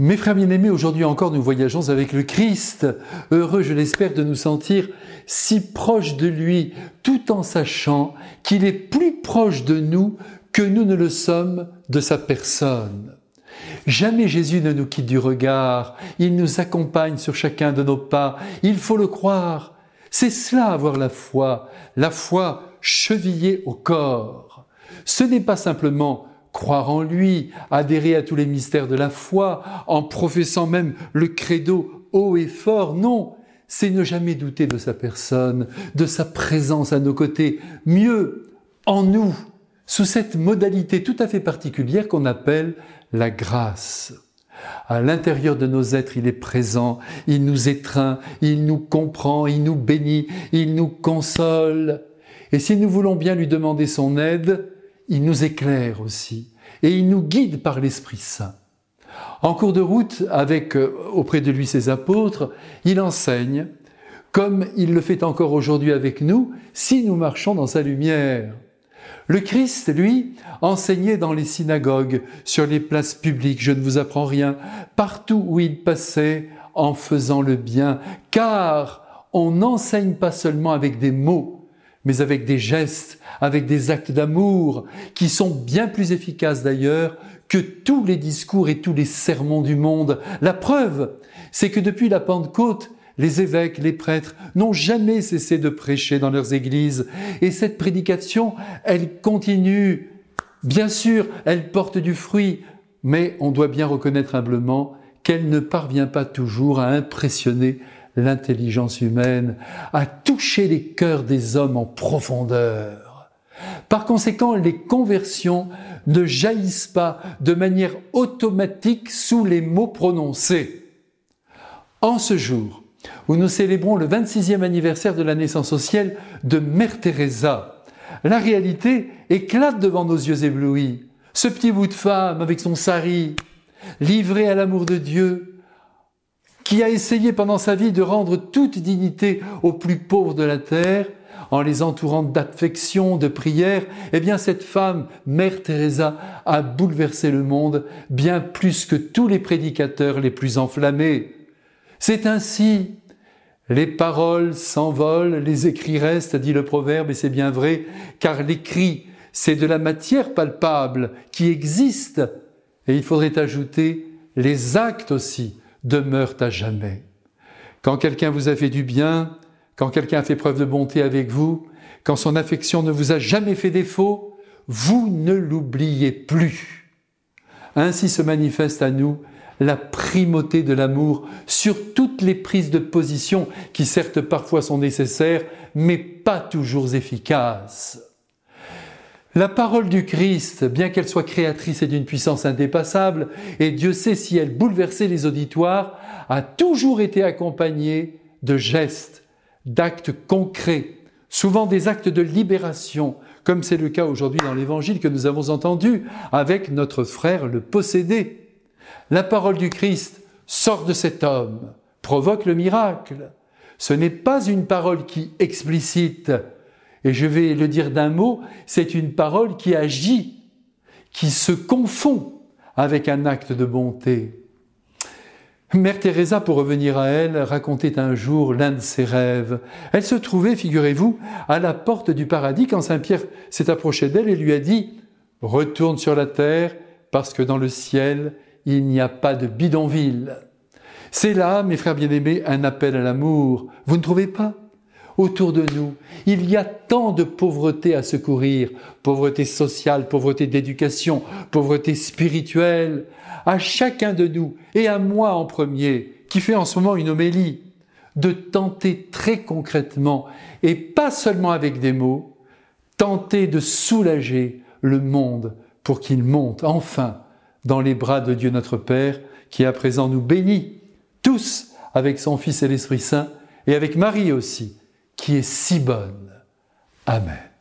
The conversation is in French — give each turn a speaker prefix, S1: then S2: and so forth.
S1: Mes frères bien-aimés, aujourd'hui encore nous voyageons avec le Christ, heureux je l'espère de nous sentir si proches de lui, tout en sachant qu'il est plus proche de nous que nous ne le sommes de sa personne. Jamais Jésus ne nous quitte du regard, il nous accompagne sur chacun de nos pas, il faut le croire. C'est cela avoir la foi, la foi chevillée au corps. Ce n'est pas simplement croire en lui, adhérer à tous les mystères de la foi, en professant même le credo haut et fort. Non, c'est ne jamais douter de sa personne, de sa présence à nos côtés, mieux, en nous, sous cette modalité tout à fait particulière qu'on appelle la grâce. À l'intérieur de nos êtres, il est présent, il nous étreint, il nous comprend, il nous bénit, il nous console. Et si nous voulons bien lui demander son aide, il nous éclaire aussi et il nous guide par l'Esprit Saint. En cours de route, avec euh, auprès de lui ses apôtres, il enseigne, comme il le fait encore aujourd'hui avec nous, si nous marchons dans sa lumière. Le Christ, lui, enseignait dans les synagogues, sur les places publiques, je ne vous apprends rien, partout où il passait en faisant le bien, car on n'enseigne pas seulement avec des mots, mais avec des gestes, avec des actes d'amour, qui sont bien plus efficaces d'ailleurs que tous les discours et tous les sermons du monde. La preuve, c'est que depuis la Pentecôte, les évêques, les prêtres n'ont jamais cessé de prêcher dans leurs églises, et cette prédication, elle continue. Bien sûr, elle porte du fruit, mais on doit bien reconnaître humblement qu'elle ne parvient pas toujours à impressionner l'intelligence humaine, à toucher les cœurs des hommes en profondeur. Par conséquent, les conversions ne jaillissent pas de manière automatique sous les mots prononcés. En ce jour où nous célébrons le 26e anniversaire de la naissance au ciel de Mère Teresa, la réalité éclate devant nos yeux éblouis. Ce petit bout de femme avec son sari, livré à l'amour de Dieu, qui a essayé pendant sa vie de rendre toute dignité aux plus pauvres de la terre, en les entourant d'affection, de prière, eh bien cette femme, Mère Teresa, a bouleversé le monde bien plus que tous les prédicateurs les plus enflammés. C'est ainsi. Les paroles s'envolent, les écrits restent, dit le proverbe, et c'est bien vrai, car l'écrit, c'est de la matière palpable qui existe, et il faudrait ajouter les actes aussi demeurent à jamais. Quand quelqu'un vous a fait du bien, quand quelqu'un a fait preuve de bonté avec vous, quand son affection ne vous a jamais fait défaut, vous ne l'oubliez plus. Ainsi se manifeste à nous la primauté de l'amour sur toutes les prises de position qui certes parfois sont nécessaires, mais pas toujours efficaces. La parole du Christ, bien qu'elle soit créatrice et d'une puissance indépassable, et Dieu sait si elle bouleversait les auditoires, a toujours été accompagnée de gestes, d'actes concrets, souvent des actes de libération, comme c'est le cas aujourd'hui dans l'Évangile que nous avons entendu avec notre frère le possédé. La parole du Christ sort de cet homme, provoque le miracle. Ce n'est pas une parole qui explicite, et je vais le dire d'un mot, c'est une parole qui agit, qui se confond avec un acte de bonté. Mère Teresa, pour revenir à elle, racontait un jour l'un de ses rêves. Elle se trouvait, figurez-vous, à la porte du paradis quand Saint Pierre s'est approché d'elle et lui a dit Retourne sur la terre, parce que dans le ciel, il n'y a pas de bidonville. C'est là, mes frères bien-aimés, un appel à l'amour. Vous ne trouvez pas? Autour de nous. Il y a tant de pauvreté à secourir, pauvreté sociale, pauvreté d'éducation, pauvreté spirituelle, à chacun de nous, et à moi en premier, qui fait en ce moment une homélie, de tenter très concrètement, et pas seulement avec des mots, tenter de soulager le monde pour qu'il monte enfin dans les bras de Dieu notre Père, qui à présent nous bénit, tous avec son Fils et l'Esprit Saint, et avec Marie aussi, qui est si bonne. Amen.